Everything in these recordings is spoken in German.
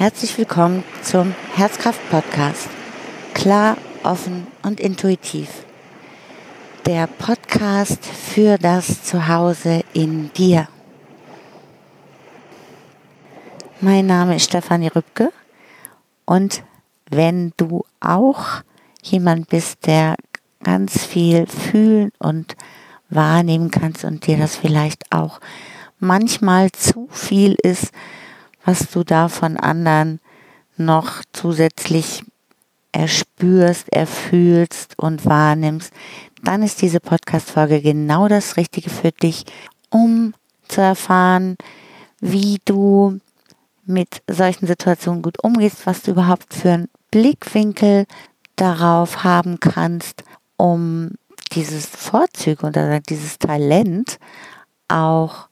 Herzlich willkommen zum Herzkraft-Podcast. Klar, offen und intuitiv. Der Podcast für das Zuhause in dir. Mein Name ist Stefanie Rübke und wenn du auch jemand bist, der ganz viel fühlen und wahrnehmen kannst und dir das vielleicht auch manchmal zu viel ist, was du da von anderen noch zusätzlich erspürst, erfühlst und wahrnimmst, dann ist diese Podcast-Folge genau das Richtige für dich, um zu erfahren, wie du mit solchen Situationen gut umgehst, was du überhaupt für einen Blickwinkel darauf haben kannst, um dieses Vorzüge oder dieses Talent auch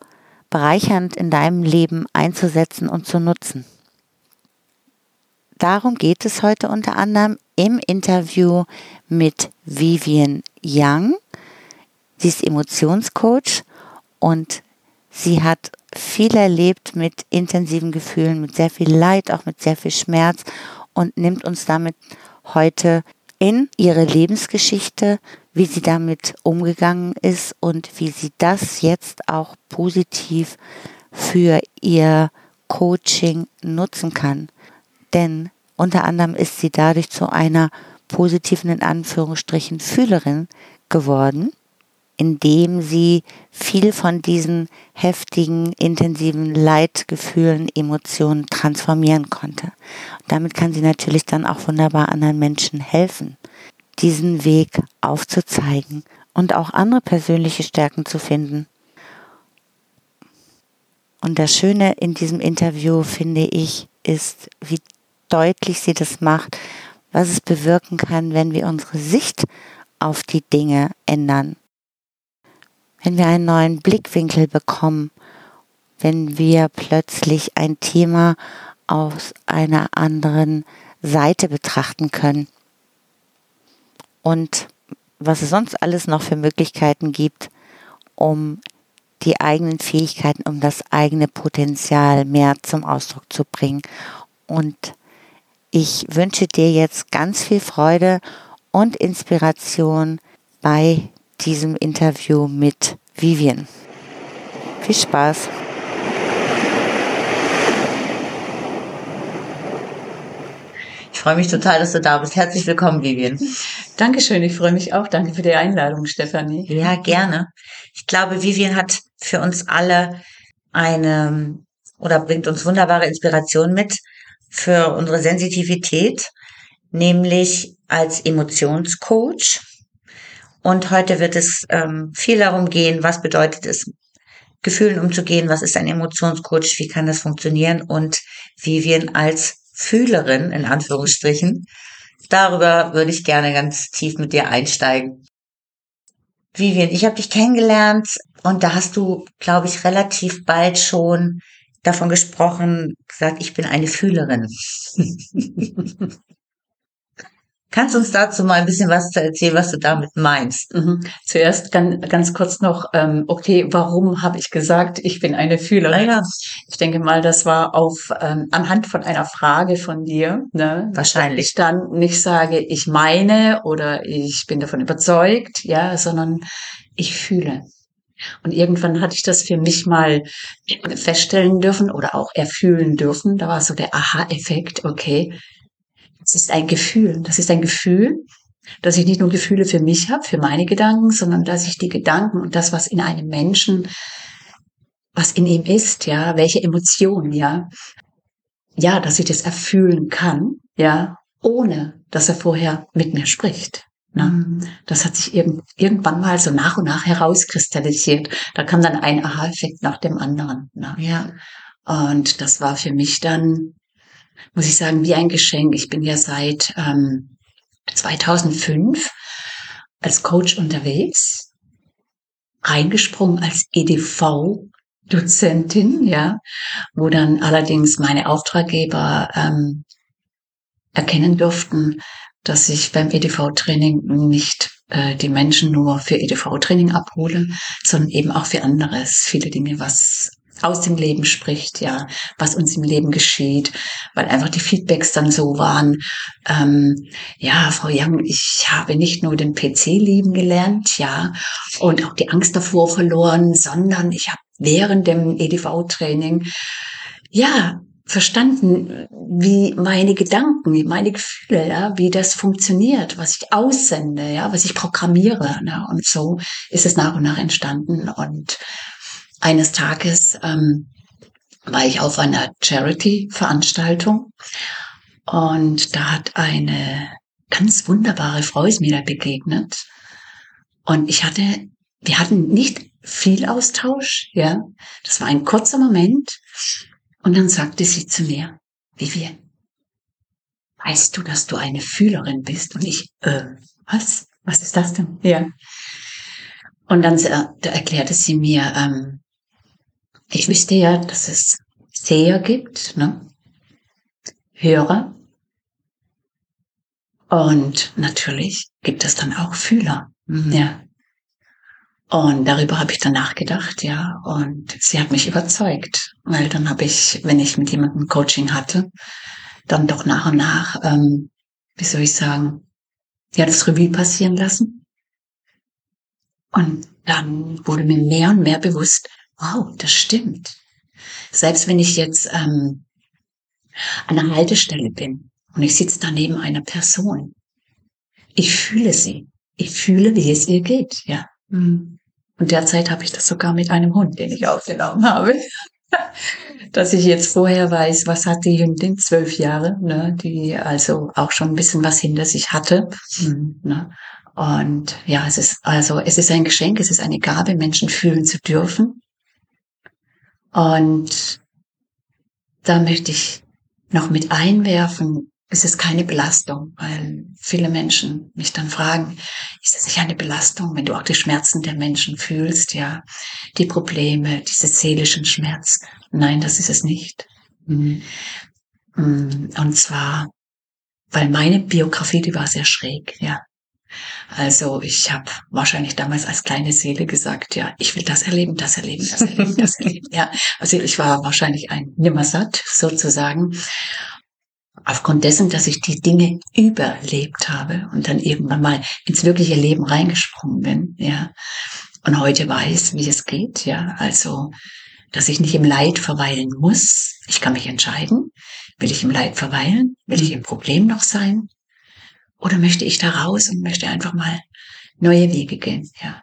bereichernd in deinem Leben einzusetzen und zu nutzen. Darum geht es heute unter anderem im Interview mit Vivian Young. Sie ist Emotionscoach und sie hat viel erlebt mit intensiven Gefühlen, mit sehr viel Leid, auch mit sehr viel Schmerz und nimmt uns damit heute in ihre Lebensgeschichte, wie sie damit umgegangen ist und wie sie das jetzt auch positiv für ihr Coaching nutzen kann. Denn unter anderem ist sie dadurch zu einer positiven, in Anführungsstrichen, Fühlerin geworden, indem sie viel von diesen heftigen, intensiven Leidgefühlen, Emotionen transformieren konnte. Damit kann sie natürlich dann auch wunderbar anderen Menschen helfen, diesen Weg aufzuzeigen und auch andere persönliche Stärken zu finden. Und das Schöne in diesem Interview, finde ich, ist, wie deutlich sie das macht, was es bewirken kann, wenn wir unsere Sicht auf die Dinge ändern wenn wir einen neuen Blickwinkel bekommen, wenn wir plötzlich ein Thema aus einer anderen Seite betrachten können. Und was es sonst alles noch für Möglichkeiten gibt, um die eigenen Fähigkeiten, um das eigene Potenzial mehr zum Ausdruck zu bringen. Und ich wünsche dir jetzt ganz viel Freude und Inspiration bei diesem Interview mit Vivian. Viel Spaß! Freue mich total, dass du da bist. Herzlich willkommen, Vivian. Dankeschön, ich freue mich auch. Danke für die Einladung, Stefanie. Ja, gerne. Ich glaube, Vivian hat für uns alle eine oder bringt uns wunderbare Inspiration mit für unsere Sensitivität, nämlich als Emotionscoach und heute wird es ähm, viel darum gehen, was bedeutet es, Gefühlen umzugehen, was ist ein Emotionscoach, wie kann das funktionieren und wir als Fühlerin, in Anführungsstrichen, darüber würde ich gerne ganz tief mit dir einsteigen. Vivian, ich habe dich kennengelernt und da hast du, glaube ich, relativ bald schon davon gesprochen, gesagt, ich bin eine Fühlerin. Kannst du uns dazu mal ein bisschen was erzählen, was du damit meinst? Mhm. Zuerst ganz, ganz kurz noch, ähm, okay, warum habe ich gesagt, ich bin eine Fühlerin? Ja. Ich denke mal, das war auf ähm, anhand von einer Frage von dir. Ne? Wahrscheinlich. Ich dann nicht sage, ich meine oder ich bin davon überzeugt, ja, sondern ich fühle. Und irgendwann hatte ich das für mich mal feststellen dürfen oder auch erfühlen dürfen. Da war so der Aha-Effekt, okay, das ist ein Gefühl. Das ist ein Gefühl, dass ich nicht nur Gefühle für mich habe, für meine Gedanken, sondern dass ich die Gedanken und das, was in einem Menschen, was in ihm ist, ja, welche Emotionen, ja, ja, dass ich das erfühlen kann, ja, ohne dass er vorher mit mir spricht. Ne? Mhm. Das hat sich irgend, irgendwann mal so nach und nach herauskristallisiert. Da kam dann ein Aha-Effekt nach dem anderen. Ne? Ja. Und das war für mich dann muss ich sagen, wie ein Geschenk. Ich bin ja seit ähm, 2005 als Coach unterwegs, reingesprungen als EDV-Dozentin, ja, wo dann allerdings meine Auftraggeber ähm, erkennen durften, dass ich beim EDV-Training nicht äh, die Menschen nur für EDV-Training abhole, sondern eben auch für anderes, viele Dinge, was aus dem Leben spricht, ja, was uns im Leben geschieht, weil einfach die Feedbacks dann so waren, ähm, ja, Frau Young, ich habe nicht nur den PC lieben gelernt, ja, und auch die Angst davor verloren, sondern ich habe während dem EDV-Training, ja, verstanden, wie meine Gedanken, wie meine Gefühle, ja, wie das funktioniert, was ich aussende, ja, was ich programmiere. Ne? Und so ist es nach und nach entstanden. Und eines Tages ähm, war ich auf einer Charity-Veranstaltung und da hat eine ganz wunderbare Frau ist mir da begegnet. Und ich hatte, wir hatten nicht viel Austausch, ja. Das war ein kurzer Moment. Und dann sagte sie zu mir, Vivian, weißt du, dass du eine Fühlerin bist? Und ich, äh, was? Was ist das denn? Ja. Und dann da erklärte sie mir, ähm, ich wüsste ja, dass es Seher gibt, ne? Hörer. Und natürlich gibt es dann auch Fühler. Mhm. Ja. Und darüber habe ich dann nachgedacht, ja. Und sie hat mich überzeugt, weil dann habe ich, wenn ich mit jemandem Coaching hatte, dann doch nach und nach, ähm, wie soll ich sagen, ja, das Revue passieren lassen. Und dann wurde mir mehr und mehr bewusst, wow, das stimmt. Selbst wenn ich jetzt ähm, an einer Haltestelle bin und ich sitze da neben einer Person, ich fühle sie. Ich fühle, wie es ihr geht, ja. Mhm. Und derzeit habe ich das sogar mit einem Hund, den ich auf den Arm habe. Dass ich jetzt vorher weiß, was hat die Hündin, zwölf Jahre, ne, die also auch schon ein bisschen was hinter sich hatte. Mhm. Ne. Und ja, es ist also, es ist ein Geschenk, es ist eine Gabe, Menschen fühlen zu dürfen. Und da möchte ich noch mit einwerfen, es ist keine Belastung, weil viele Menschen mich dann fragen, ist es nicht eine Belastung, wenn du auch die Schmerzen der Menschen fühlst, ja, die Probleme, diese seelischen Schmerz? Nein, das ist es nicht. Mhm. Mm, und zwar, weil meine Biografie, die war sehr schräg, ja. Also ich habe wahrscheinlich damals als kleine Seele gesagt, ja, ich will das erleben, das erleben, das erleben, das erleben. Ja, also ich war wahrscheinlich ein Nimmersatt sozusagen aufgrund dessen, dass ich die Dinge überlebt habe und dann irgendwann mal ins wirkliche Leben reingesprungen bin, ja. Und heute weiß, wie es geht, ja. Also, dass ich nicht im Leid verweilen muss. Ich kann mich entscheiden. Will ich im Leid verweilen? Will ich im Problem noch sein? Oder möchte ich da raus und möchte einfach mal neue Wege gehen, ja.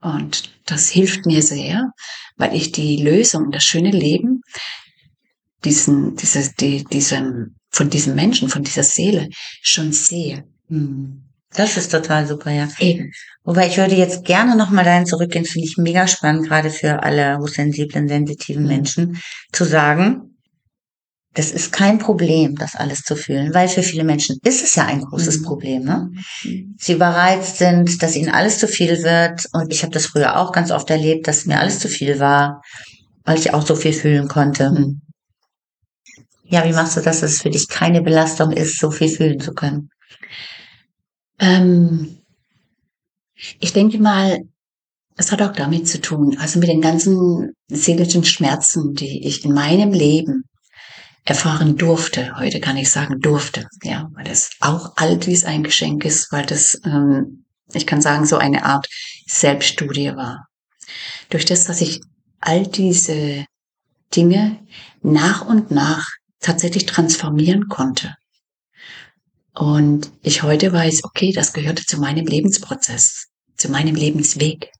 Und das hilft mir sehr, weil ich die Lösung, das schöne Leben, diesen, diese, die, diesen von diesem Menschen, von dieser Seele schon sehe. Hm. Das ist total super, ja. Eben. Wobei ich würde jetzt gerne nochmal dahin zurückgehen, finde ich mega spannend, gerade für alle hochsensiblen, sensitiven mhm. Menschen, zu sagen, das ist kein Problem, das alles zu fühlen, weil für viele Menschen ist es ja ein großes mhm. Problem. Ne? Mhm. Sie überreizt sind, dass ihnen alles zu viel wird. Und ich habe das früher auch ganz oft erlebt, dass mir alles zu viel war, weil ich auch so viel fühlen konnte. Mhm. Ja, wie machst du das, dass es für dich keine Belastung ist, so viel fühlen zu können? Ähm, ich denke mal, es hat auch damit zu tun, also mit den ganzen seelischen Schmerzen, die ich in meinem Leben erfahren durfte. Heute kann ich sagen durfte, ja, weil das auch all dies ein Geschenk ist, weil das, ähm, ich kann sagen, so eine Art Selbststudie war. Durch das, dass ich all diese Dinge nach und nach tatsächlich transformieren konnte. Und ich heute weiß, okay, das gehörte zu meinem Lebensprozess, zu meinem Lebensweg.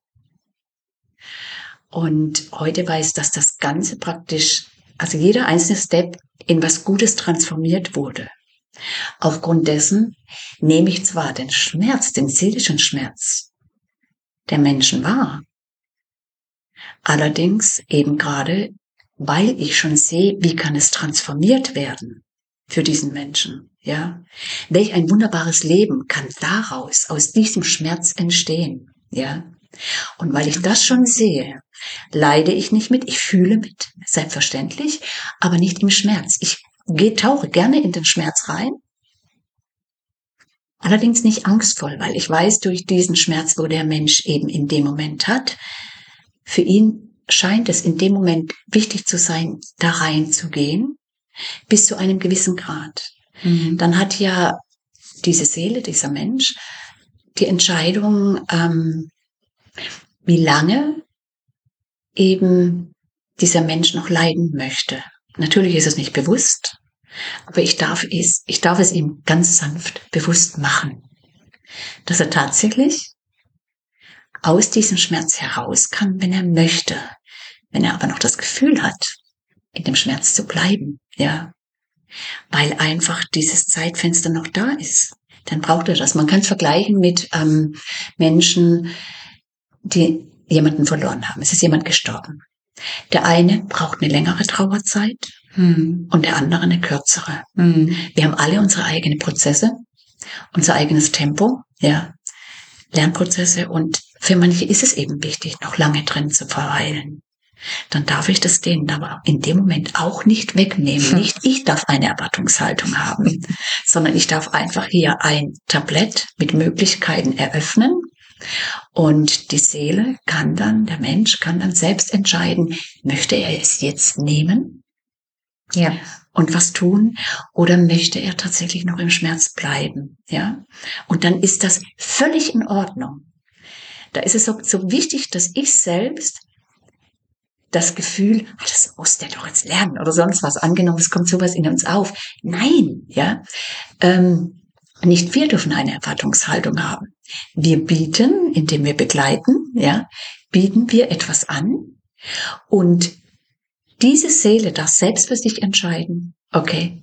Und heute weiß, dass das Ganze praktisch, also jeder einzelne Step in was Gutes transformiert wurde. Aufgrund dessen nehme ich zwar den Schmerz, den seelischen Schmerz der Menschen wahr, allerdings eben gerade weil ich schon sehe, wie kann es transformiert werden für diesen Menschen, ja? Welch ein wunderbares Leben kann daraus, aus diesem Schmerz entstehen, ja? Und weil ich das schon sehe, leide ich nicht mit, ich fühle mit, selbstverständlich, aber nicht im Schmerz. Ich gehe, tauche gerne in den Schmerz rein, allerdings nicht angstvoll, weil ich weiß durch diesen Schmerz, wo der Mensch eben in dem Moment hat, für ihn scheint es in dem Moment wichtig zu sein, da reinzugehen, bis zu einem gewissen Grad. Mhm. Dann hat ja diese Seele, dieser Mensch, die Entscheidung, ähm, wie lange eben dieser Mensch noch leiden möchte. Natürlich ist es nicht bewusst, aber ich darf es, ich darf es ihm ganz sanft bewusst machen, dass er tatsächlich aus diesem Schmerz heraus kann, wenn er möchte. Wenn er aber noch das Gefühl hat, in dem Schmerz zu bleiben, ja, weil einfach dieses Zeitfenster noch da ist, dann braucht er das. Man kann es vergleichen mit ähm, Menschen, die jemanden verloren haben. Es ist jemand gestorben. Der eine braucht eine längere Trauerzeit hm. und der andere eine kürzere. Hm. Wir haben alle unsere eigenen Prozesse, unser eigenes Tempo, ja, Lernprozesse und für manche ist es eben wichtig, noch lange drin zu verweilen. Dann darf ich das denen aber in dem Moment auch nicht wegnehmen. Hm. Nicht ich darf eine Erwartungshaltung haben, sondern ich darf einfach hier ein Tablett mit Möglichkeiten eröffnen und die Seele kann dann, der Mensch kann dann selbst entscheiden, möchte er es jetzt nehmen? Ja. Und was tun? Oder möchte er tatsächlich noch im Schmerz bleiben? Ja. Und dann ist das völlig in Ordnung. Da ist es so, so wichtig, dass ich selbst das Gefühl, ah, das muss der doch jetzt lernen oder sonst was. Angenommen, es kommt sowas in uns auf. Nein, ja. Ähm, nicht wir dürfen eine Erwartungshaltung haben. Wir bieten, indem wir begleiten, ja, bieten wir etwas an und diese Seele darf selbst für sich entscheiden. Okay,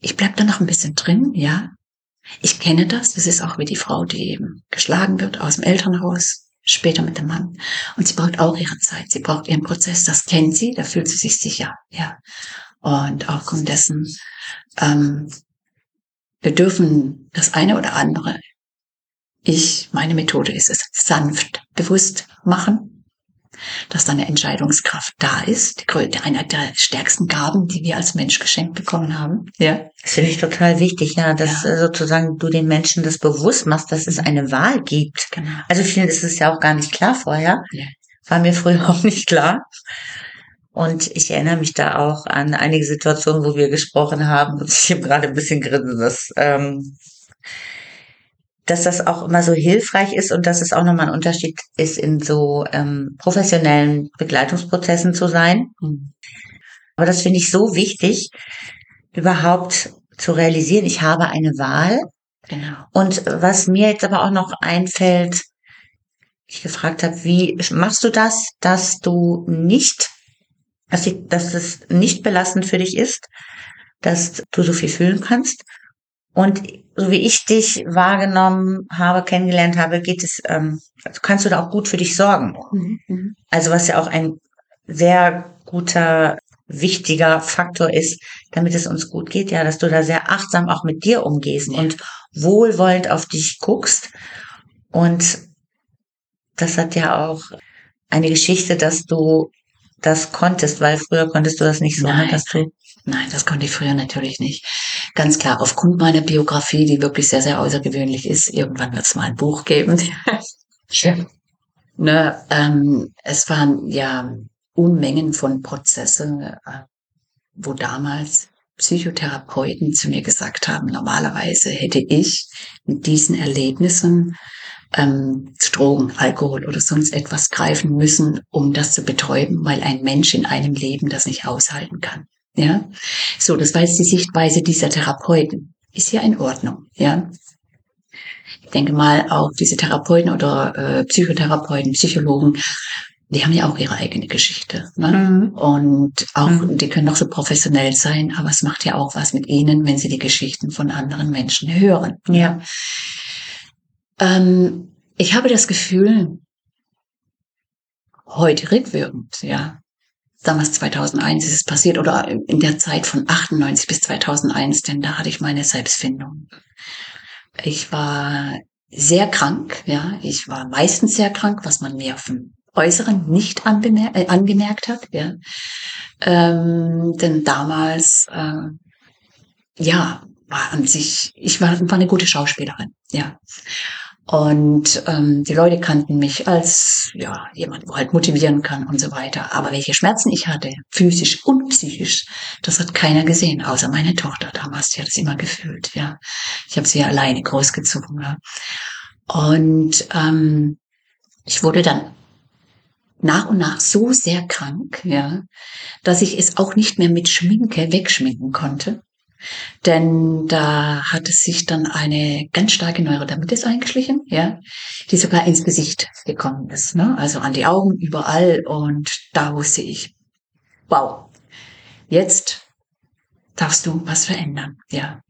ich bleib da noch ein bisschen drin, ja. Ich kenne das. Das ist auch wie die Frau, die eben geschlagen wird aus dem Elternhaus, später mit dem Mann. Und sie braucht auch ihre Zeit. Sie braucht ihren Prozess. Das kennt sie. Da fühlt sie sich sicher, ja. Und aufgrund dessen ähm, wir dürfen das eine oder andere. Ich, meine Methode ist es, sanft, bewusst machen, dass da eine Entscheidungskraft da ist. Einer der stärksten Gaben, die wir als Mensch geschenkt bekommen haben. Ja. Das finde ich total wichtig, ja, dass ja. sozusagen du den Menschen das bewusst machst, dass es eine Wahl gibt. Genau. Also vielen ist es ja auch gar nicht klar vorher. Ja. War mir früher auch nicht klar. Und ich erinnere mich da auch an einige Situationen, wo wir gesprochen haben und ich habe gerade ein bisschen grinsen, dass, ähm, dass das auch immer so hilfreich ist und dass es auch nochmal ein Unterschied ist, in so ähm, professionellen Begleitungsprozessen zu sein. Mhm. Aber das finde ich so wichtig, überhaupt zu realisieren, ich habe eine Wahl. Genau. Und was mir jetzt aber auch noch einfällt, ich gefragt habe, wie machst du das, dass du nicht dass, ich, dass es nicht belastend für dich ist, dass du so viel fühlen kannst. Und so wie ich dich wahrgenommen habe, kennengelernt habe, geht es, ähm, also kannst du da auch gut für dich sorgen. Mhm, mhm. Also was ja auch ein sehr guter, wichtiger Faktor ist, damit es uns gut geht, ja, dass du da sehr achtsam auch mit dir umgehst ja. und wohlwollend auf dich guckst. Und das hat ja auch eine Geschichte, dass du das konntest, weil früher konntest du das nicht so. Ne, Nein, dass du Nein, das konnte ich früher natürlich nicht. Ganz klar, aufgrund meiner Biografie, die wirklich sehr, sehr außergewöhnlich ist, irgendwann wird es mal ein Buch geben. ne, ähm, es waren ja Unmengen von Prozessen, äh, wo damals Psychotherapeuten zu mir gesagt haben, normalerweise hätte ich mit diesen Erlebnissen ähm, Drogen, Alkohol oder sonst etwas greifen müssen, um das zu betäuben, weil ein Mensch in einem Leben das nicht aushalten kann. Ja, so, das war jetzt die Sichtweise dieser Therapeuten. Ist ja in Ordnung, ja. Ich denke mal, auch diese Therapeuten oder äh, Psychotherapeuten, Psychologen, die haben ja auch ihre eigene Geschichte. Ne? Mhm. Und auch, mhm. die können auch so professionell sein, aber es macht ja auch was mit ihnen, wenn sie die Geschichten von anderen Menschen hören. Ja. Ähm, ich habe das Gefühl, heute rückwirkend, ja, damals 2001 ist es passiert oder in der Zeit von 98 bis 2001, denn da hatte ich meine Selbstfindung. Ich war sehr krank, ja, ich war meistens sehr krank, was man mir auf dem Äußeren nicht angemerkt, äh, angemerkt hat, ja. Ähm, denn damals, äh, ja, war an sich, ich war, war eine gute Schauspielerin, ja. Und ähm, die Leute kannten mich als ja jemand, wo halt motivieren kann und so weiter. Aber welche Schmerzen ich hatte, physisch und psychisch, das hat keiner gesehen, außer meine Tochter damals. Die hat es immer gefühlt. Ja, ich habe sie ja alleine großgezogen. Ja. Und ähm, ich wurde dann nach und nach so sehr krank, ja, dass ich es auch nicht mehr mit Schminke wegschminken konnte. Denn da hat es sich dann eine ganz starke Neurodermitis eingeschlichen, ja, die sogar ins Gesicht gekommen ist, ne? also an die Augen überall. Und da wusste ich, wow, jetzt darfst du was verändern, ja.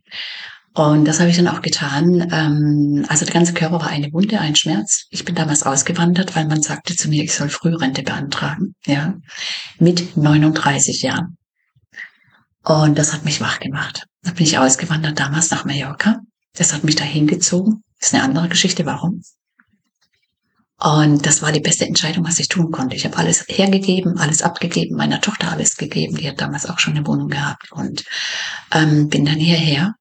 Und das habe ich dann auch getan. Ähm, also der ganze Körper war eine Wunde, ein Schmerz. Ich bin damals ausgewandert, weil man sagte zu mir, ich soll Frührente beantragen, ja, mit 39 Jahren. Und das hat mich wach gemacht. Da bin ich ausgewandert damals nach Mallorca. Das hat mich da hingezogen. Ist eine andere Geschichte, warum. Und das war die beste Entscheidung, was ich tun konnte. Ich habe alles hergegeben, alles abgegeben, meiner Tochter alles gegeben. Die hat damals auch schon eine Wohnung gehabt und ähm, bin dann hierher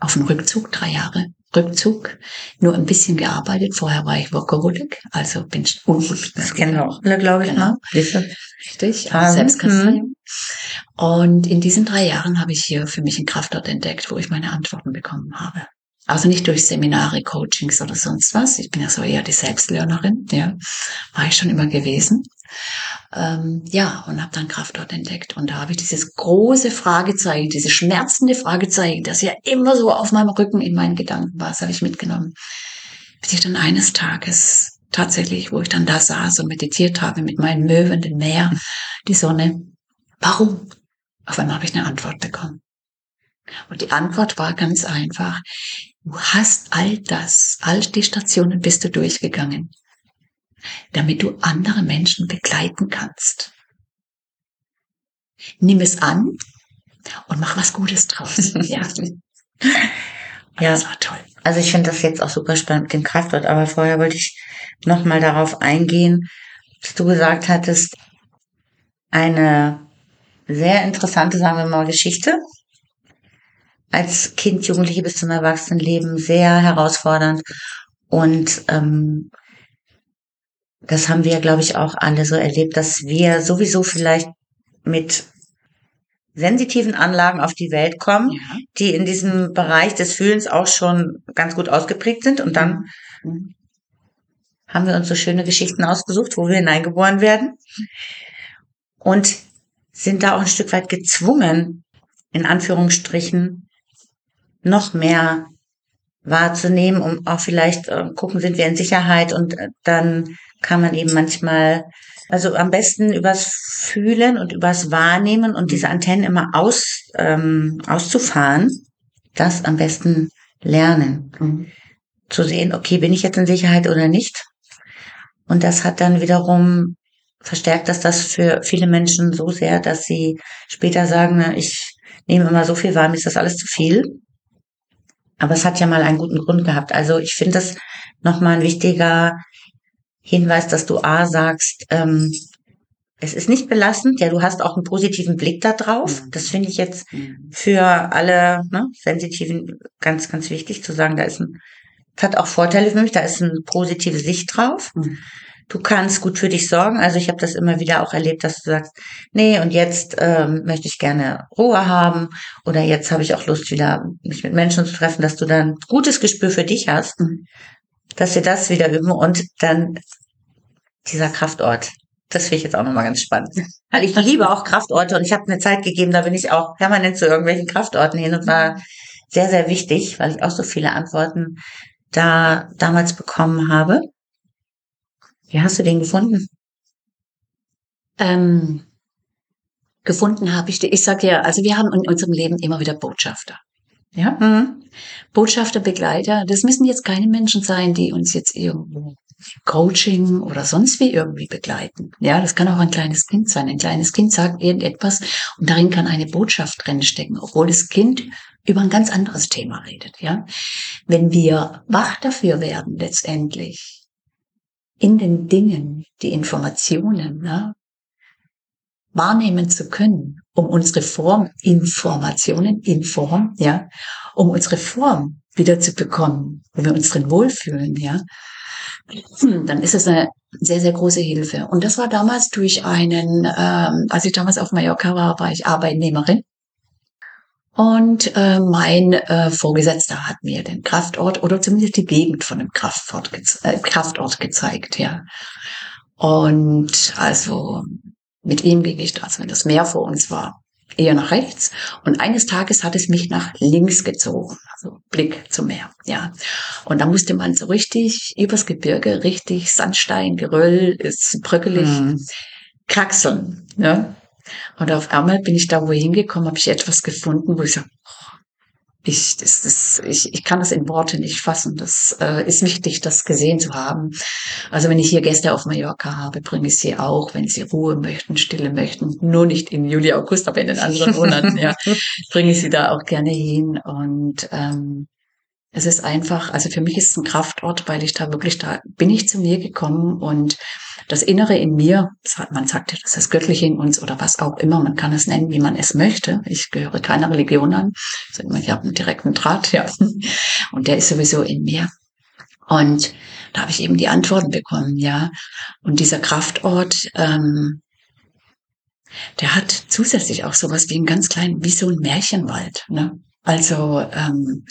auf den Rückzug, drei Jahre Rückzug, nur ein bisschen gearbeitet. Vorher war ich Workaholic, also bin ich wir auch alle, glaube ich, genau. ne? Richtig, um, Selbstkasteiung. Und in diesen drei Jahren habe ich hier für mich einen Kraftort entdeckt, wo ich meine Antworten bekommen habe. Also nicht durch Seminare, Coachings oder sonst was. Ich bin ja so eher die Selbstlernerin, ja, war ich schon immer gewesen. Ähm, ja, und habe dann Kraft dort entdeckt. Und da habe ich dieses große Fragezeichen, dieses schmerzende Fragezeichen, das ja immer so auf meinem Rücken in meinen Gedanken war, das habe ich mitgenommen. Bis ich dann eines Tages tatsächlich, wo ich dann da saß und meditiert habe mit meinen Möwen, dem Meer, die Sonne, warum? Auf einmal habe ich eine Antwort bekommen. Und die Antwort war ganz einfach. Du hast all das, all die Stationen bist du durchgegangen damit du andere Menschen begleiten kannst. Nimm es an und mach was Gutes draus. ja. ja, das war toll. Also ich finde das jetzt auch super spannend mit dem Kraftort, aber vorher wollte ich nochmal darauf eingehen, was du gesagt hattest, eine sehr interessante, sagen wir mal, Geschichte. Als Kind, Jugendliche bis zum Erwachsenenleben sehr herausfordernd und ähm, das haben wir, glaube ich, auch alle so erlebt, dass wir sowieso vielleicht mit sensitiven Anlagen auf die Welt kommen, ja. die in diesem Bereich des Fühlens auch schon ganz gut ausgeprägt sind. Und dann mhm. haben wir uns so schöne Geschichten ausgesucht, wo wir hineingeboren werden. Und sind da auch ein Stück weit gezwungen, in Anführungsstrichen, noch mehr wahrzunehmen, um auch vielleicht äh, gucken, sind wir in Sicherheit und äh, dann kann man eben manchmal, also am besten übers Fühlen und übers Wahrnehmen und diese Antennen immer aus, ähm, auszufahren, das am besten lernen. Mhm. Zu sehen, okay, bin ich jetzt in Sicherheit oder nicht? Und das hat dann wiederum verstärkt dass das für viele Menschen so sehr, dass sie später sagen, na, ich nehme immer so viel wahr, mir ist das alles zu viel. Aber es hat ja mal einen guten Grund gehabt. Also ich finde das nochmal ein wichtiger Hinweis, dass du A sagst, ähm, es ist nicht belastend, ja, du hast auch einen positiven Blick da drauf. Mhm. Das finde ich jetzt mhm. für alle ne, Sensitiven ganz, ganz wichtig zu sagen, da ist ein, es hat auch Vorteile für mich, da ist eine positive Sicht drauf. Mhm. Du kannst gut für dich sorgen. Also ich habe das immer wieder auch erlebt, dass du sagst, nee, und jetzt ähm, möchte ich gerne Ruhe haben oder jetzt habe ich auch Lust, wieder mich mit Menschen zu treffen, dass du dann gutes Gespür für dich hast. Mhm dass wir das wieder üben und dann dieser Kraftort. Das finde ich jetzt auch nochmal ganz spannend. Weil ich liebe auch Kraftorte und ich habe eine Zeit gegeben, da bin ich auch permanent zu irgendwelchen Kraftorten hin und war sehr, sehr wichtig, weil ich auch so viele Antworten da damals bekommen habe. Wie hast du den gefunden? Ähm, gefunden habe ich den. Ich sage ja, also wir haben in unserem Leben immer wieder Botschafter. Ja? Mhm. Botschafter, Begleiter, das müssen jetzt keine Menschen sein, die uns jetzt irgendwo Coaching oder sonst wie irgendwie begleiten. Ja, das kann auch ein kleines Kind sein. Ein kleines Kind sagt irgendetwas und darin kann eine Botschaft drinstecken, obwohl das Kind über ein ganz anderes Thema redet. Ja, wenn wir wach dafür werden, letztendlich in den Dingen, die Informationen, ja, wahrnehmen zu können um unsere Form, Informationen in Form, ja, um unsere Form wieder zu bekommen, wo wir uns drin wohlfühlen, ja, dann ist es eine sehr, sehr große Hilfe. Und das war damals durch einen, ähm, als ich damals auf Mallorca war, war ich Arbeitnehmerin. Und äh, mein äh, Vorgesetzter hat mir den Kraftort oder zumindest die Gegend von dem Kraftort, äh, Kraftort gezeigt, ja. Und also mit ihm ging ich, also wenn das Meer vor uns war, eher nach rechts. Und eines Tages hat es mich nach links gezogen, also Blick zum Meer, ja. Und da musste man so richtig übers Gebirge, richtig Sandstein, Geröll, ist bröckelig, mhm. kraxeln, ne? Und auf einmal bin ich da wohin gekommen, habe ich etwas gefunden, wo ich sage, ich, das, das, ich, ich kann das in Worte nicht fassen. Das äh, ist wichtig, das gesehen zu haben. Also wenn ich hier Gäste auf Mallorca habe, bringe ich sie auch, wenn sie Ruhe möchten, Stille möchten. Nur nicht in Juli, August, aber in den anderen Monaten, ja, bringe ich sie da auch gerne hin. Und ähm, es ist einfach, also für mich ist es ein Kraftort, weil ich da wirklich, da bin ich zu mir gekommen und das Innere in mir, man sagt ja, das ist göttlich in uns oder was auch immer, man kann es nennen, wie man es möchte. Ich gehöre keiner Religion an. Ich habe einen direkten Draht, ja. Und der ist sowieso in mir. Und da habe ich eben die Antworten bekommen, ja. Und dieser Kraftort, ähm, der hat zusätzlich auch sowas wie einen ganz kleinen, wie so ein Märchenwald. Ne? Also ähm,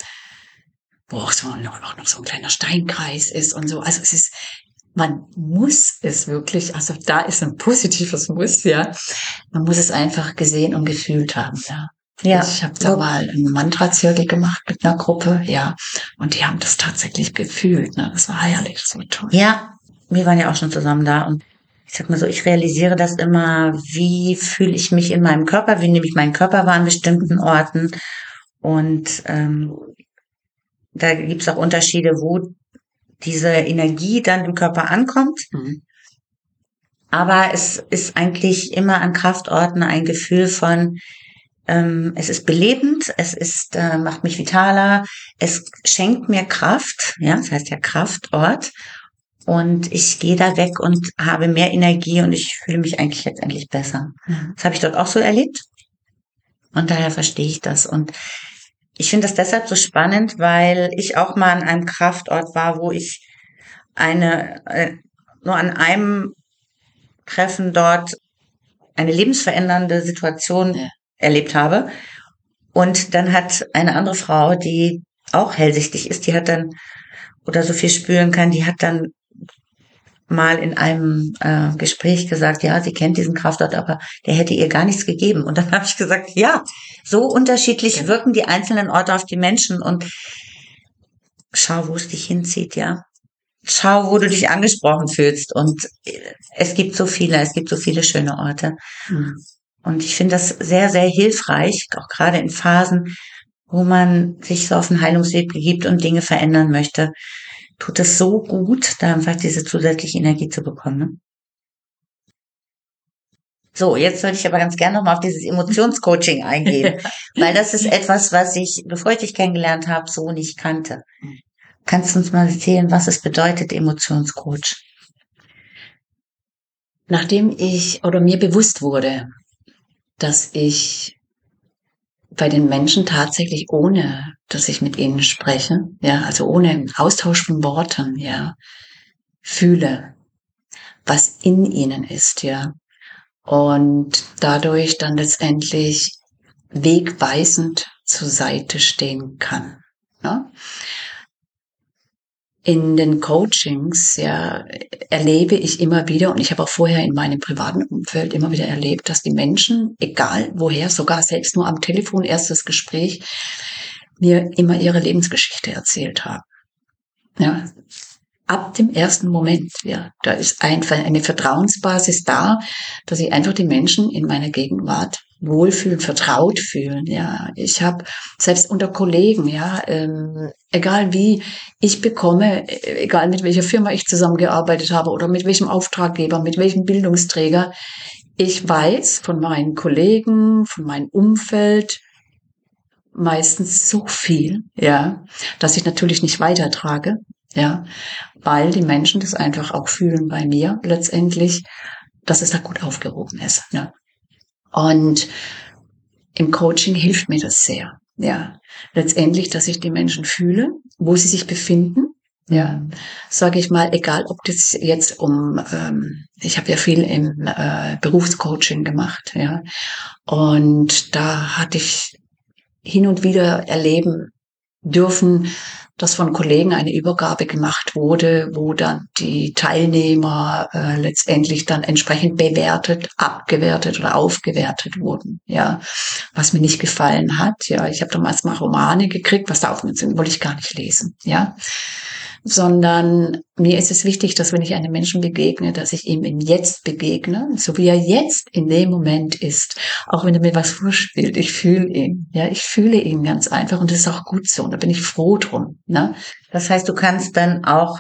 wo auch so noch, noch, so ein kleiner Steinkreis ist und so. Also es ist, man muss es wirklich, also da ist ein positives Muss, ja. Man muss es einfach gesehen und gefühlt haben, ja. Ja. Ich habe da mal einen Mantra-Zirkel gemacht mit einer Gruppe, ja. Und die haben das tatsächlich gefühlt, ne. Das war herrlich, das war toll. Ja, wir waren ja auch schon zusammen da und ich sag mal so, ich realisiere das immer, wie fühle ich mich in meinem Körper, wie nehme ich meinen Körper wahr an bestimmten Orten und ähm, da gibt es auch Unterschiede, wo diese Energie dann im Körper ankommt. Mhm. Aber es ist eigentlich immer an Kraftorten ein Gefühl von, ähm, es ist belebend, es ist, äh, macht mich vitaler, es schenkt mir Kraft, ja, das heißt ja Kraftort. Und ich gehe da weg und habe mehr Energie und ich fühle mich eigentlich jetzt endlich besser. Mhm. Das habe ich dort auch so erlebt. Und daher verstehe ich das. Und ich finde das deshalb so spannend, weil ich auch mal an einem Kraftort war, wo ich eine, äh, nur an einem Treffen dort eine lebensverändernde Situation ja. erlebt habe. Und dann hat eine andere Frau, die auch hellsichtig ist, die hat dann oder so viel spüren kann, die hat dann mal in einem äh, Gespräch gesagt, ja, sie kennt diesen Kraftort, aber der hätte ihr gar nichts gegeben. Und dann habe ich gesagt, ja, so unterschiedlich ja. wirken die einzelnen Orte auf die Menschen und schau, wo es dich hinzieht, ja. Schau, wo du dich angesprochen fühlst. Und es gibt so viele, es gibt so viele schöne Orte. Mhm. Und ich finde das sehr, sehr hilfreich, auch gerade in Phasen, wo man sich so auf den Heilungsweg begibt und Dinge verändern möchte tut es so gut, da einfach diese zusätzliche Energie zu bekommen. Ne? So, jetzt würde ich aber ganz gerne nochmal auf dieses Emotionscoaching eingehen, weil das ist etwas, was ich, bevor ich dich kennengelernt habe, so nicht kannte. Kannst du uns mal erzählen, was es bedeutet, Emotionscoach? Nachdem ich oder mir bewusst wurde, dass ich bei den Menschen tatsächlich ohne, dass ich mit ihnen spreche, ja, also ohne Austausch von Worten, ja, fühle, was in ihnen ist, ja. Und dadurch dann letztendlich wegweisend zur Seite stehen kann. Ja? In den Coachings ja, erlebe ich immer wieder, und ich habe auch vorher in meinem privaten Umfeld immer wieder erlebt, dass die Menschen, egal woher, sogar selbst nur am Telefon erstes Gespräch, mir immer ihre Lebensgeschichte erzählt haben. Ja, ab dem ersten Moment, ja, da ist einfach eine Vertrauensbasis da, dass ich einfach die Menschen in meiner Gegenwart wohlfühlen, vertraut fühlen. Ja, ich habe selbst unter Kollegen, ja, ähm, egal wie ich bekomme, egal mit welcher Firma ich zusammengearbeitet habe oder mit welchem Auftraggeber, mit welchem Bildungsträger, ich weiß von meinen Kollegen, von meinem Umfeld meistens so viel, ja, dass ich natürlich nicht weitertrage, ja, weil die Menschen das einfach auch fühlen bei mir letztendlich, dass es da gut aufgehoben ist. Ja. Und im Coaching hilft mir das sehr. Ja, letztendlich, dass ich die Menschen fühle, wo sie sich befinden. Ja, sage ich mal, egal ob das jetzt um, ähm, ich habe ja viel im äh, Berufscoaching gemacht, ja, und da hatte ich hin und wieder erleben dürfen, dass von Kollegen eine Übergabe gemacht wurde, wo dann die Teilnehmer äh, letztendlich dann entsprechend bewertet, abgewertet oder aufgewertet wurden. Ja, was mir nicht gefallen hat. Ja, ich habe damals mal Romane gekriegt, was da auf mir sind, wollte ich gar nicht lesen. Ja, sondern mir ist es wichtig, dass wenn ich einem Menschen begegne, dass ich ihm im Jetzt begegne, so wie er jetzt in dem Moment ist, auch wenn er mir was vorspielt, ich fühle ihn, ja, ich fühle ihn ganz einfach und das ist auch gut so und da bin ich froh drum. Ne? Das heißt, du kannst dann auch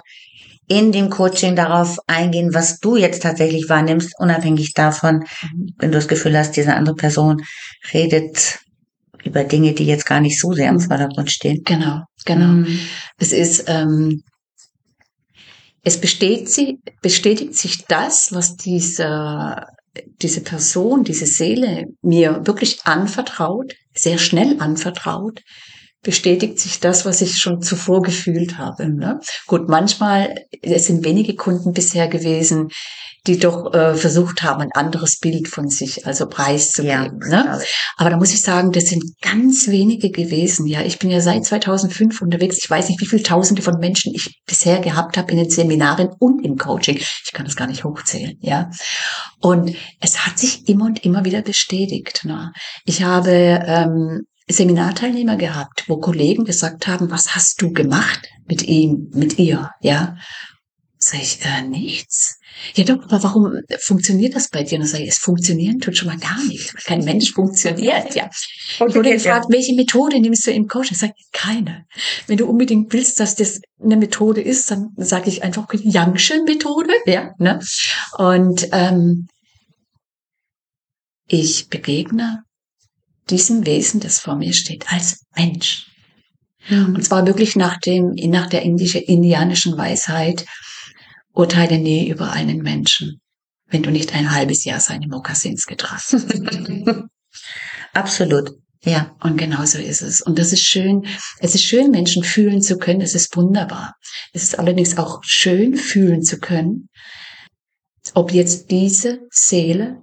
in dem Coaching darauf eingehen, was du jetzt tatsächlich wahrnimmst, unabhängig davon, mhm. wenn du das Gefühl hast, diese andere Person redet über Dinge, die jetzt gar nicht so sehr im mhm. Vordergrund stehen. Genau, genau. Mhm. Es ist ähm, es bestätigt, sich das, was diese, diese Person, diese Seele mir wirklich anvertraut, sehr schnell anvertraut, bestätigt sich das, was ich schon zuvor gefühlt habe. Ne? Gut, manchmal, es sind wenige Kunden bisher gewesen, die doch äh, versucht haben, ein anderes Bild von sich also preiszugeben. Ja, ne? Aber da muss ich sagen, das sind ganz wenige gewesen. Ja, ich bin ja seit 2005 unterwegs. Ich weiß nicht, wie viele Tausende von Menschen ich bisher gehabt habe in den Seminaren und im Coaching. Ich kann das gar nicht hochzählen. Ja, und es hat sich immer und immer wieder bestätigt. Ne? Ich habe ähm, Seminarteilnehmer gehabt, wo Kollegen gesagt haben, was hast du gemacht mit ihm, mit ihr, ja? Sag ich, äh, nichts. Ja doch, aber warum funktioniert das bei dir? Und dann sage ich, es funktionieren tut schon mal gar nicht. Kein Mensch funktioniert, ja. Und wurde gefragt, ja. welche Methode nimmst du im Coaching? Ich sage, keine. Wenn du unbedingt willst, dass das eine Methode ist, dann sage ich einfach Youngsche Methode, ja. Ne? Und ähm, ich begegne diesem Wesen, das vor mir steht, als Mensch. Mhm. Und zwar wirklich nach dem, nach der indische, indianischen Weisheit, urteile nie über einen Menschen, wenn du nicht ein halbes Jahr seine Mokassins getragen hast. Absolut. Ja, und genau so ist es. Und das ist schön. Es ist schön, Menschen fühlen zu können. Es ist wunderbar. Es ist allerdings auch schön, fühlen zu können, ob jetzt diese Seele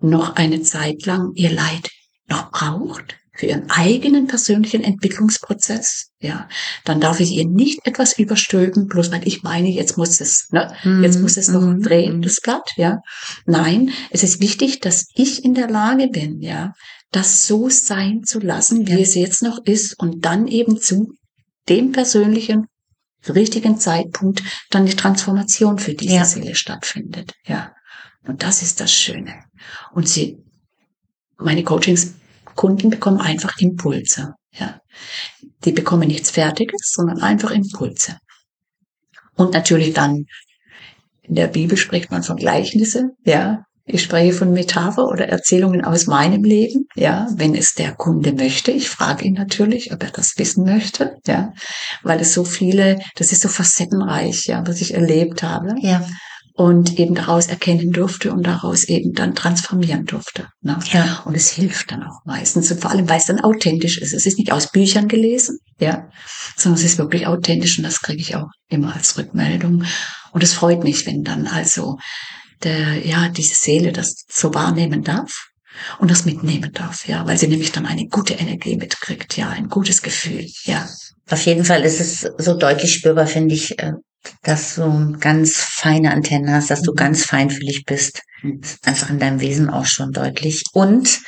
noch eine Zeit lang ihr Leid noch braucht für ihren eigenen persönlichen Entwicklungsprozess, ja, dann darf ich ihr nicht etwas überstülpen, bloß weil ich meine, jetzt muss es, ne, jetzt muss es noch mm, drehen, mm. das Blatt, ja. Nein, es ist wichtig, dass ich in der Lage bin, ja, das so sein zu lassen, wie ja. es jetzt noch ist und dann eben zu dem persönlichen richtigen Zeitpunkt dann die Transformation für diese ja. Seele stattfindet, ja. Und das ist das Schöne. Und sie, meine Coachings Kunden bekommen einfach Impulse. Ja. Die bekommen nichts Fertiges, sondern einfach Impulse. Und natürlich dann, in der Bibel spricht man von Gleichnisse, ja. Ich spreche von Metapher oder Erzählungen aus meinem Leben, ja, wenn es der Kunde möchte. Ich frage ihn natürlich, ob er das wissen möchte, ja, weil es so viele, das ist so facettenreich, ja, was ich erlebt habe. Ja und eben daraus erkennen durfte und daraus eben dann transformieren durfte. Ne? Ja. Und es hilft dann auch meistens und vor allem, weil es dann authentisch ist. Es ist nicht aus Büchern gelesen, ja, sondern es ist wirklich authentisch und das kriege ich auch immer als Rückmeldung. Und es freut mich, wenn dann also der, ja, diese Seele das so wahrnehmen darf und das mitnehmen darf, ja, weil sie nämlich dann eine gute Energie mitkriegt, ja, ein gutes Gefühl, ja. Auf jeden Fall ist es so deutlich spürbar, finde ich, äh, dass du ganz feine Antennen hast, dass du mhm. ganz feinfühlig bist. Mhm. Das ist einfach in deinem Wesen auch schon deutlich. Und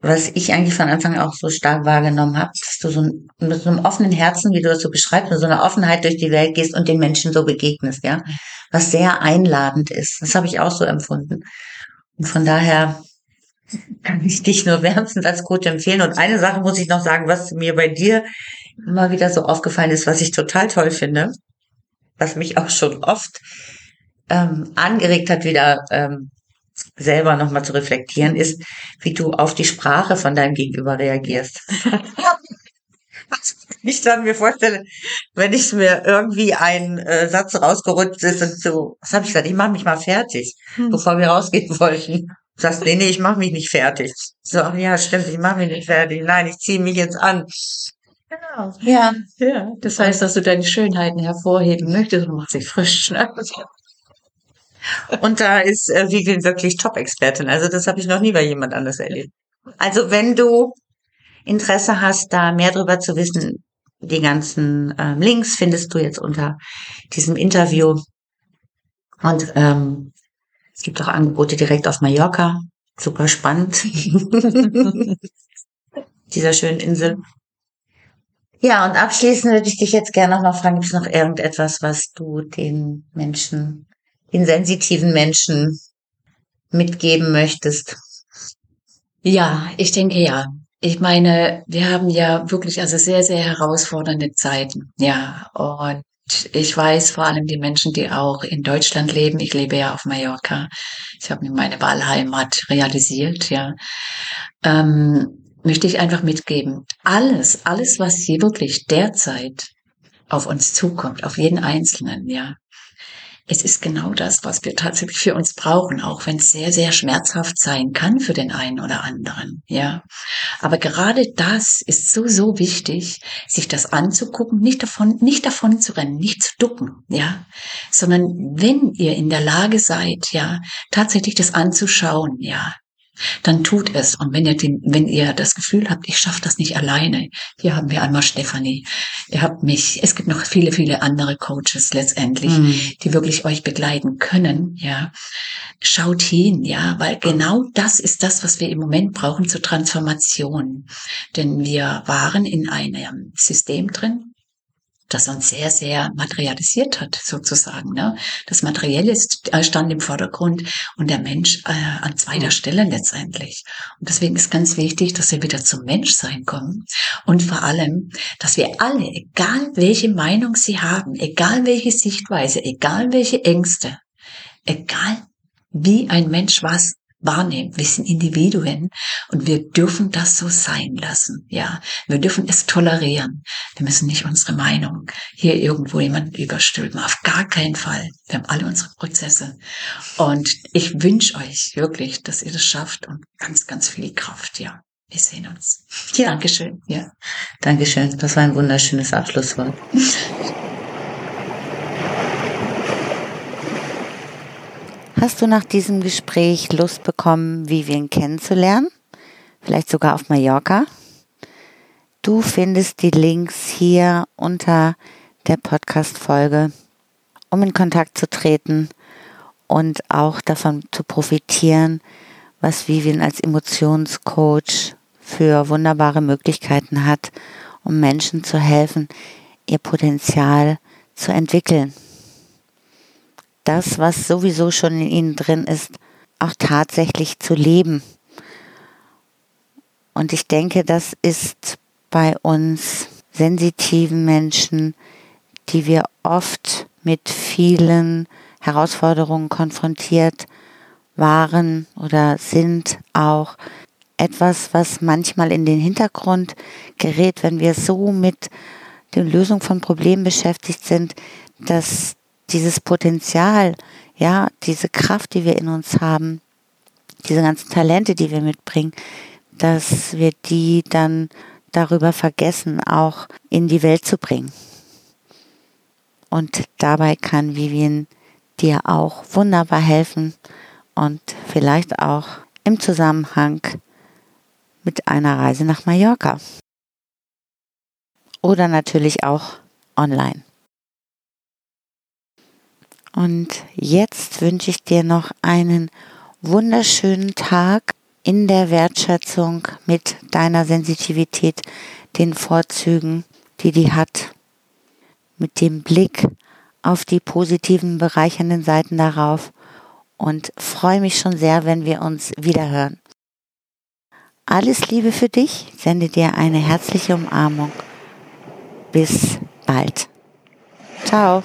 was ich eigentlich von Anfang auch so stark wahrgenommen habe, dass du so mit so einem offenen Herzen, wie du das so beschreibst, mit so einer Offenheit durch die Welt gehst und den Menschen so begegnest, ja, was sehr einladend ist. Das habe ich auch so empfunden. Und von daher kann ich dich nur wärmstens als Coach empfehlen. Und eine Sache muss ich noch sagen, was mir bei dir immer wieder so aufgefallen ist, was ich total toll finde was mich auch schon oft ähm, angeregt hat, wieder ähm, selber nochmal zu reflektieren, ist, wie du auf die Sprache von deinem Gegenüber reagierst. ich dann mir vorstelle, wenn ich mir irgendwie ein äh, Satz rausgerutscht ist und so, was habe ich gesagt, ich mache mich mal fertig, hm. bevor wir rausgehen wollten. sagst, nee, nee, ich mache mich nicht fertig. So, ja, stimmt, ich mache mich nicht fertig. Nein, ich ziehe mich jetzt an. Genau. Ja. ja. Das heißt, dass du deine Schönheiten hervorheben möchtest und machst dich frisch. Ne? Und da ist äh, Vivian wirklich Top-Expertin. Also das habe ich noch nie bei jemand anders erlebt. Also wenn du Interesse hast, da mehr drüber zu wissen, die ganzen ähm, Links findest du jetzt unter diesem Interview. Und ähm, es gibt auch Angebote direkt auf Mallorca. Super spannend. Dieser schönen Insel. Ja, und abschließend würde ich dich jetzt gerne noch mal fragen, gibt es noch irgendetwas, was du den Menschen, den sensitiven Menschen mitgeben möchtest? Ja, ich denke ja. Ich meine, wir haben ja wirklich also sehr, sehr herausfordernde Zeiten. Ja, und ich weiß vor allem die Menschen, die auch in Deutschland leben. Ich lebe ja auf Mallorca. Ich habe mir meine Wahlheimat realisiert, ja. Ähm, möchte ich einfach mitgeben. Alles, alles, was hier wirklich derzeit auf uns zukommt, auf jeden Einzelnen, ja. Es ist genau das, was wir tatsächlich für uns brauchen, auch wenn es sehr, sehr schmerzhaft sein kann für den einen oder anderen, ja. Aber gerade das ist so, so wichtig, sich das anzugucken, nicht davon, nicht davon zu rennen, nicht zu ducken, ja. Sondern wenn ihr in der Lage seid, ja, tatsächlich das anzuschauen, ja, dann tut es. Und wenn ihr, den, wenn ihr das Gefühl habt, ich schaffe das nicht alleine, hier haben wir einmal Stefanie, ihr habt mich, es gibt noch viele, viele andere Coaches letztendlich, mhm. die wirklich euch begleiten können, ja. Schaut hin, ja, weil genau das ist das, was wir im Moment brauchen zur Transformation. Denn wir waren in einem System drin, das uns sehr, sehr materialisiert hat, sozusagen. Ne? Das Materielle äh, stand im Vordergrund und der Mensch äh, an zweiter Stelle letztendlich. Und deswegen ist ganz wichtig, dass wir wieder zum Menschsein kommen und vor allem, dass wir alle, egal welche Meinung sie haben, egal welche Sichtweise, egal welche Ängste, egal wie ein Mensch was wahrnehmen. Wir sind Individuen und wir dürfen das so sein lassen. Ja, wir dürfen es tolerieren. Wir müssen nicht unsere Meinung hier irgendwo jemanden überstülpen. Auf gar keinen Fall. Wir haben alle unsere Prozesse. Und ich wünsche euch wirklich, dass ihr das schafft und ganz, ganz viel Kraft. Ja. Wir sehen uns. Ja. Dankeschön. Ja. Dankeschön. Das war ein wunderschönes Abschlusswort. Hast du nach diesem Gespräch Lust bekommen, Vivian kennenzulernen? Vielleicht sogar auf Mallorca? Du findest die Links hier unter der Podcast-Folge, um in Kontakt zu treten und auch davon zu profitieren, was Vivian als Emotionscoach für wunderbare Möglichkeiten hat, um Menschen zu helfen, ihr Potenzial zu entwickeln das, was sowieso schon in ihnen drin ist, auch tatsächlich zu leben. Und ich denke, das ist bei uns sensitiven Menschen, die wir oft mit vielen Herausforderungen konfrontiert waren oder sind, auch etwas, was manchmal in den Hintergrund gerät, wenn wir so mit der Lösung von Problemen beschäftigt sind, dass dieses Potenzial, ja, diese Kraft, die wir in uns haben, diese ganzen Talente, die wir mitbringen, dass wir die dann darüber vergessen, auch in die Welt zu bringen. Und dabei kann Vivian dir auch wunderbar helfen und vielleicht auch im Zusammenhang mit einer Reise nach Mallorca. Oder natürlich auch online. Und jetzt wünsche ich dir noch einen wunderschönen Tag in der Wertschätzung mit deiner Sensitivität, den Vorzügen, die die hat, mit dem Blick auf die positiven, bereichernden Seiten darauf und freue mich schon sehr, wenn wir uns wiederhören. Alles Liebe für dich, sende dir eine herzliche Umarmung. Bis bald. Ciao.